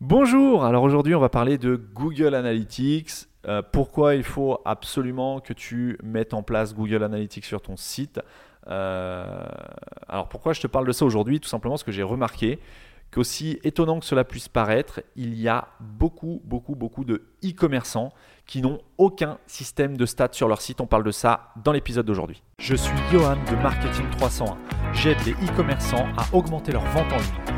Bonjour, alors aujourd'hui on va parler de Google Analytics. Euh, pourquoi il faut absolument que tu mettes en place Google Analytics sur ton site euh, Alors pourquoi je te parle de ça aujourd'hui? Tout simplement parce que j'ai remarqué qu'aussi étonnant que cela puisse paraître, il y a beaucoup, beaucoup, beaucoup de e-commerçants qui n'ont aucun système de stats sur leur site. On parle de ça dans l'épisode d'aujourd'hui. Je suis Johan de Marketing 301. J'aide les e-commerçants à augmenter leur vente en ligne.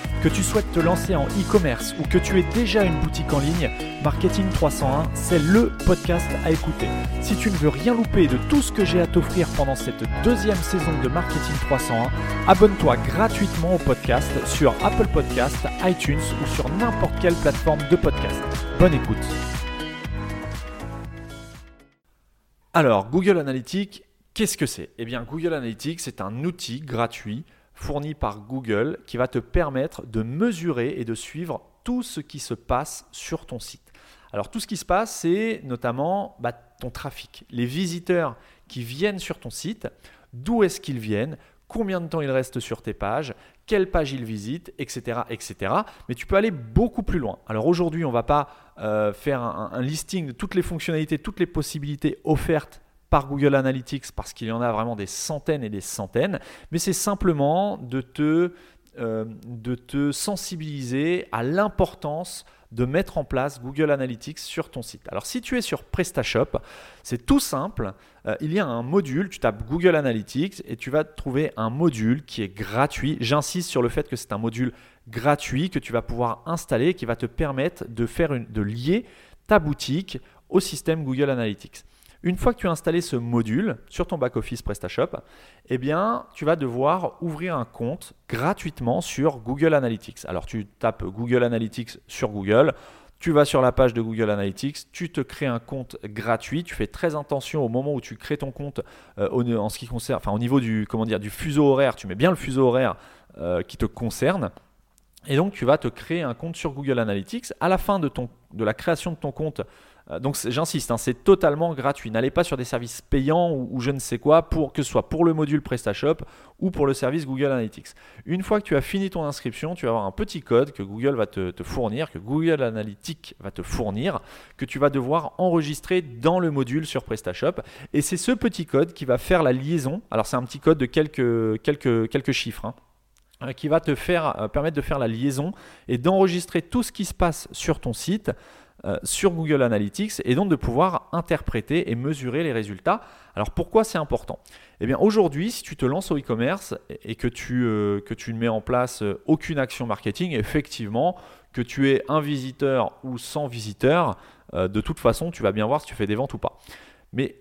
Que tu souhaites te lancer en e-commerce ou que tu aies déjà une boutique en ligne, Marketing 301, c'est le podcast à écouter. Si tu ne veux rien louper de tout ce que j'ai à t'offrir pendant cette deuxième saison de Marketing 301, abonne-toi gratuitement au podcast sur Apple Podcast, iTunes ou sur n'importe quelle plateforme de podcast. Bonne écoute. Alors, Google Analytics, qu'est-ce que c'est? Eh bien, Google Analytics, c'est un outil gratuit fourni par Google qui va te permettre de mesurer et de suivre tout ce qui se passe sur ton site. Alors tout ce qui se passe, c'est notamment bah, ton trafic, les visiteurs qui viennent sur ton site, d'où est-ce qu'ils viennent, combien de temps ils restent sur tes pages, quelle page ils visitent, etc., etc. Mais tu peux aller beaucoup plus loin. Alors aujourd'hui, on ne va pas euh, faire un listing de toutes les fonctionnalités, toutes les possibilités offertes par Google Analytics parce qu'il y en a vraiment des centaines et des centaines, mais c'est simplement de te, euh, de te sensibiliser à l'importance de mettre en place Google Analytics sur ton site. Alors si tu es sur PrestaShop, c'est tout simple. Euh, il y a un module, tu tapes Google Analytics et tu vas trouver un module qui est gratuit. J'insiste sur le fait que c'est un module gratuit que tu vas pouvoir installer qui va te permettre de, faire de lier ta boutique au système Google Analytics. Une fois que tu as installé ce module sur ton back-office PrestaShop, eh tu vas devoir ouvrir un compte gratuitement sur Google Analytics. Alors, tu tapes Google Analytics sur Google, tu vas sur la page de Google Analytics, tu te crées un compte gratuit, tu fais très attention au moment où tu crées ton compte euh, en ce qui concerne, au niveau du, comment dire, du fuseau horaire, tu mets bien le fuseau horaire euh, qui te concerne. Et donc tu vas te créer un compte sur Google Analytics. À la fin de, ton, de la création de ton compte, donc j'insiste, hein, c'est totalement gratuit. N'allez pas sur des services payants ou, je ne sais quoi, pour, que ce soit pour le module PrestaShop ou pour le service Google Analytics. Une fois que tu as fini ton inscription, tu vas avoir un petit code que Google va te, fournir, que Google Analytics va te fournir, que tu vas devoir enregistrer dans le module sur PrestaShop. Et c'est ce petit code qui va faire la liaison. Alors c'est un petit code de quelques, quelques, quelques chiffres. Hein, euh, qui va te faire, euh, permettre de faire la liaison et d'enregistrer tout ce qui se passe sur ton site euh, sur Google Analytics et donc de pouvoir interpréter et mesurer les résultats. Alors pourquoi c'est important? Eh bien aujourd'hui, si tu te lances au e-commerce et que tu, euh, ne mets en place euh, aucune action marketing, effectivement, que tu aies un visiteur ou 100 visiteurs, de toute façon, tu vas bien voir si tu fais des ventes ou pas. Mais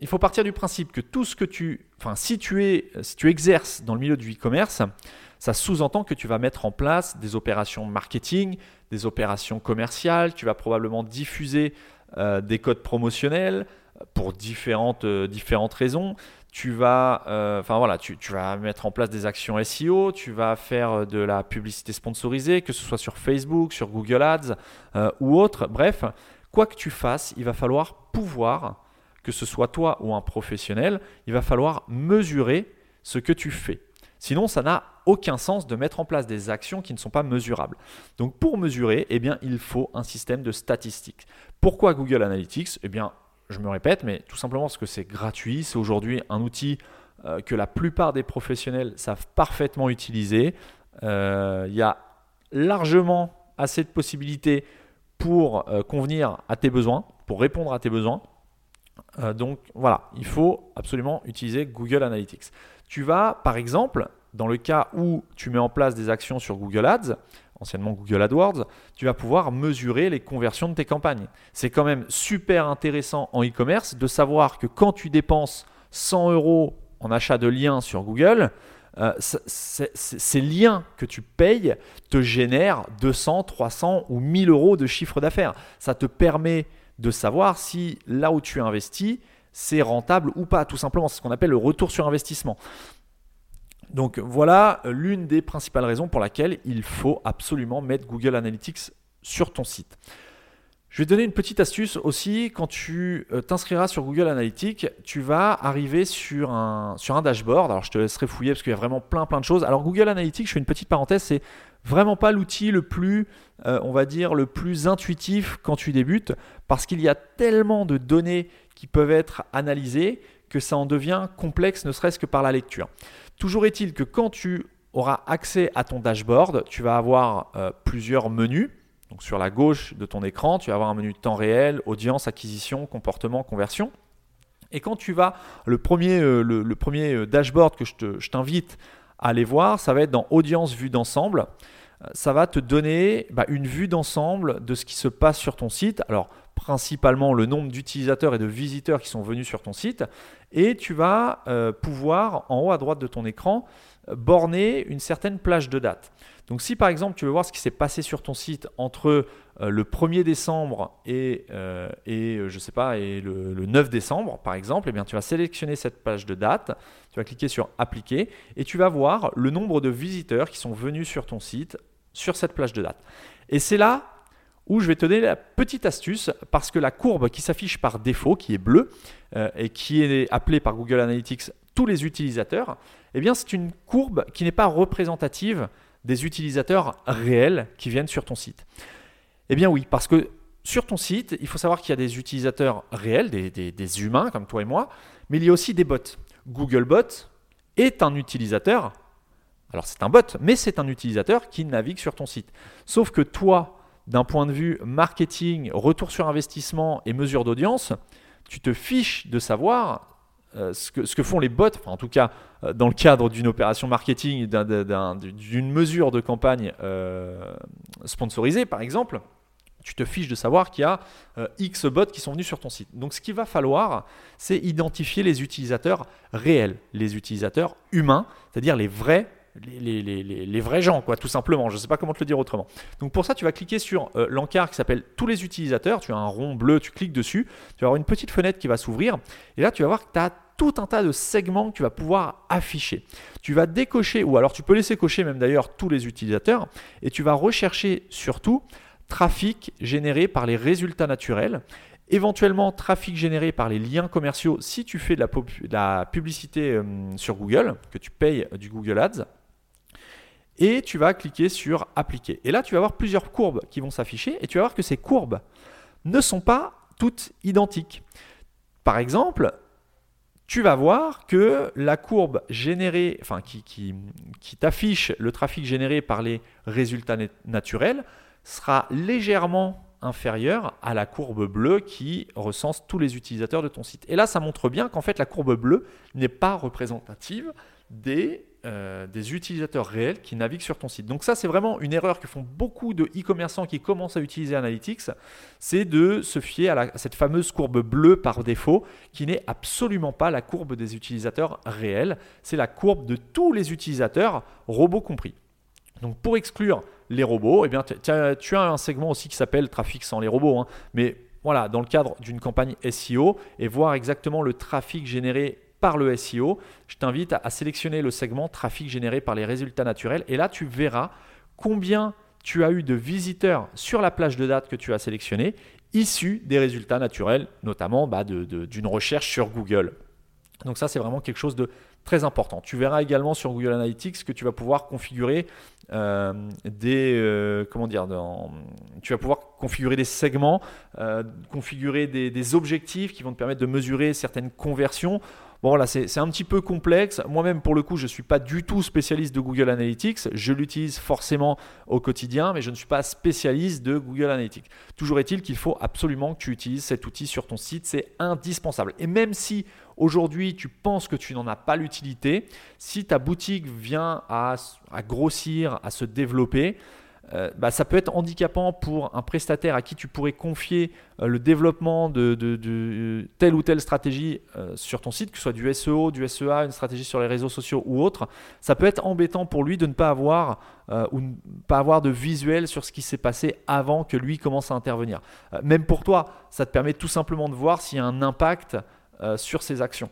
il faut partir du principe que tout ce que tu, enfin, si tu es, si tu exerces dans le milieu du e-commerce, ça sous-entend que tu vas mettre en place des opérations marketing, des opérations commerciales, tu vas probablement diffuser euh, des codes promotionnels euh, pour différentes, euh, différentes raisons. Tu vas, voilà, tu, tu, vas mettre en place des actions SEO, tu vas faire de la publicité sponsorisée, que ce soit sur Facebook, sur Google Ads ou autre. Bref, quoi que tu fasses, il va falloir pouvoir, que ce soit toi ou un professionnel, il va falloir mesurer ce que tu fais. Sinon, ça n'a aucun sens de mettre en place des actions qui ne sont pas mesurables. Donc pour mesurer, eh bien, il faut un système de statistiques. Pourquoi Google Analytics? Eh bien, je me répète, mais tout simplement parce que c'est gratuit, c'est aujourd'hui un outil euh, que la plupart des professionnels savent parfaitement utiliser. Euh, il y a largement assez de possibilités pour euh, convenir à tes besoins, pour répondre à tes besoins. Donc voilà, il faut absolument utiliser Google Analytics. Tu vas, par exemple, dans le cas où tu mets en place des actions sur Google Ads, anciennement Google AdWords, tu vas pouvoir mesurer les conversions de tes campagnes. C'est quand même super intéressant en e-commerce de savoir que quand tu dépenses 100 euros en achat de liens sur Google, euh, ces liens que tu payes te génèrent 200, 300 ou 1000 euros de chiffre d'affaires. Ça te permet de savoir si là où tu investis, c'est rentable ou pas, tout simplement. C'est ce qu'on appelle le retour sur investissement. Donc voilà l'une des principales raisons pour laquelle il faut absolument mettre Google Analytics sur ton site. Je vais te donner une petite astuce aussi. Quand tu euh, t'inscriras sur Google Analytics, tu vas arriver sur un, sur un dashboard. Alors, je te laisserai fouiller parce qu'il y a vraiment plein, plein de choses. Alors, Google Analytics, je fais une petite parenthèse, c'est vraiment pas l'outil le plus, euh, on va dire, le plus intuitif quand tu débutes parce qu'il y a tellement de données qui peuvent être analysées que ça en devient complexe, ne serait-ce que par la lecture. Toujours est-il que quand tu auras accès à ton dashboard, tu vas avoir euh, plusieurs menus. Donc sur la gauche de ton écran, tu vas avoir un menu temps réel, audience, acquisition, comportement, conversion. Et quand tu vas, le premier, euh, dashboard que je t'invite aller voir, ça va être dans audience vue d'ensemble. Euh, ça va te donner bah, une vue d'ensemble de ce qui se passe sur ton site. Alors principalement le nombre d'utilisateurs et de visiteurs qui sont venus sur ton site. Et tu vas pouvoir, en haut à droite de ton écran, borner une certaine plage de date. Donc si par exemple tu veux voir ce qui s'est passé sur ton site entre euh, le 1er décembre et, euh, euh, je sais pas et le, 9 décembre par exemple, eh bien tu vas sélectionner cette page de date, tu vas cliquer sur appliquer et tu vas voir le nombre de visiteurs qui sont venus sur ton site sur cette plage de date. Et c'est là où je vais te donner la petite astuce parce que la courbe qui s'affiche par défaut, qui est bleue et qui est appelée par Google Analytics tous les utilisateurs, eh bien c'est une courbe qui n'est pas représentative des utilisateurs réels qui viennent sur ton site Eh bien oui, parce que sur ton site, il faut savoir qu'il y a des utilisateurs réels, des, humains comme toi et moi, mais il y a aussi des bots. Googlebot est un utilisateur, alors c'est un bot, mais c'est un utilisateur qui navigue sur ton site. Sauf que toi, d'un point de vue marketing, retour sur investissement et mesure d'audience, tu te fiches de savoir euh, ce, que, font les bots, en tout cas euh, dans le cadre d'une opération marketing, d'une mesure de campagne euh, sponsorisée par exemple, tu te fiches de savoir qu'il y a X bots qui sont venus sur ton site. Donc ce qu'il va falloir, c'est identifier les utilisateurs réels, les utilisateurs humains, c'est-à-dire les vrais les, vrais gens, quoi, tout simplement. Je ne sais pas comment te le dire autrement. Donc pour ça, tu vas cliquer sur euh, l'encart qui s'appelle Tous les utilisateurs. Tu as un rond bleu, tu cliques dessus. Tu vas avoir une petite fenêtre qui va s'ouvrir. Et là, tu vas voir que tu as tout un tas de segments que tu vas pouvoir afficher. Tu vas décocher, ou alors tu peux laisser cocher même d'ailleurs tous les utilisateurs, et tu vas rechercher surtout trafic généré par les résultats naturels éventuellement trafic généré par les liens commerciaux si tu fais de la, publicité euh, sur Google, que tu payes du Google Ads et tu vas cliquer sur appliquer. Et là, tu vas avoir plusieurs courbes qui vont s'afficher et tu vas voir que ces courbes ne sont pas toutes identiques. Par exemple, tu vas voir que la courbe générée, enfin qui, qui, qui t'affiche le trafic généré par les résultats naturels sera légèrement inférieure à la courbe bleue qui recense tous les utilisateurs de ton site. Et là, ça montre bien qu'en fait, la courbe bleue n'est pas représentative des euh, des utilisateurs réels qui naviguent sur ton site. Donc ça, c'est vraiment une erreur que font beaucoup de e-commerçants qui commencent à utiliser Analytics, c'est de se fier à, cette fameuse courbe bleue par défaut, qui n'est absolument pas la courbe des utilisateurs réels, c'est la courbe de tous les utilisateurs, robots compris. Donc pour exclure les robots, eh bien, tu as un segment aussi qui s'appelle trafic sans les robots, hein. mais voilà, dans le cadre d'une campagne SEO et voir exactement le trafic généré par le SEO, je t'invite à, sélectionner le segment trafic généré par les résultats naturels. Et là, tu verras combien tu as eu de visiteurs sur la plage de date que tu as sélectionnée, issus des résultats naturels, notamment bah, d'une recherche sur Google. Donc ça, c'est vraiment quelque chose de très important. Tu verras également sur Google Analytics que tu vas pouvoir configurer euh, des euh, comment dire tu vas pouvoir configurer des segments, euh, configurer des, des, objectifs qui vont te permettre de mesurer certaines conversions Bon voilà, c'est un petit peu complexe. Moi-même, pour le coup, je ne suis pas du tout spécialiste de Google Analytics. Je l'utilise forcément au quotidien, mais je ne suis pas spécialiste de Google Analytics. Toujours est-il qu'il faut absolument que tu utilises cet outil sur ton site. C'est indispensable. Et même si aujourd'hui tu penses que tu n'en as pas l'utilité, si ta boutique vient à, à grossir, à se développer, euh, bah, ça peut être handicapant pour un prestataire à qui tu pourrais confier euh, le développement de, telle ou telle stratégie euh, sur ton site, que ce soit du SEO, du SEA, une stratégie sur les réseaux sociaux ou autre. Ça peut être embêtant pour lui de ne pas avoir ou ne pas avoir de visuel sur ce qui s'est passé avant que lui commence à intervenir. même pour toi, ça te permet tout simplement de voir s'il y a un impact sur ses actions.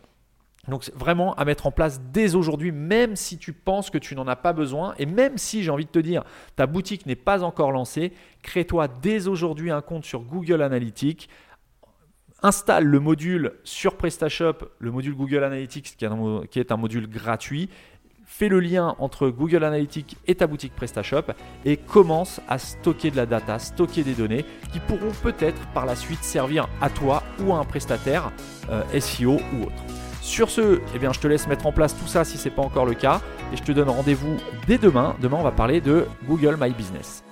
Donc vraiment à mettre en place dès aujourd'hui, même si tu penses que tu n'en as pas besoin, et même si j'ai envie de te dire, ta boutique n'est pas encore lancée, crée-toi dès aujourd'hui un compte sur Google Analytics, installe le module sur PrestaShop, le module Google Analytics qui est un, module gratuit, fais le lien entre Google Analytics et ta boutique PrestaShop et commence à stocker de la data, stocker des données qui pourront peut-être par la suite servir à toi ou à un prestataire euh, SEO ou autre. Sur ce, eh je te laisse mettre en place tout ça si ce n'est pas encore le cas. Et je te donne rendez-vous dès demain. Demain, on va parler de Google My Business.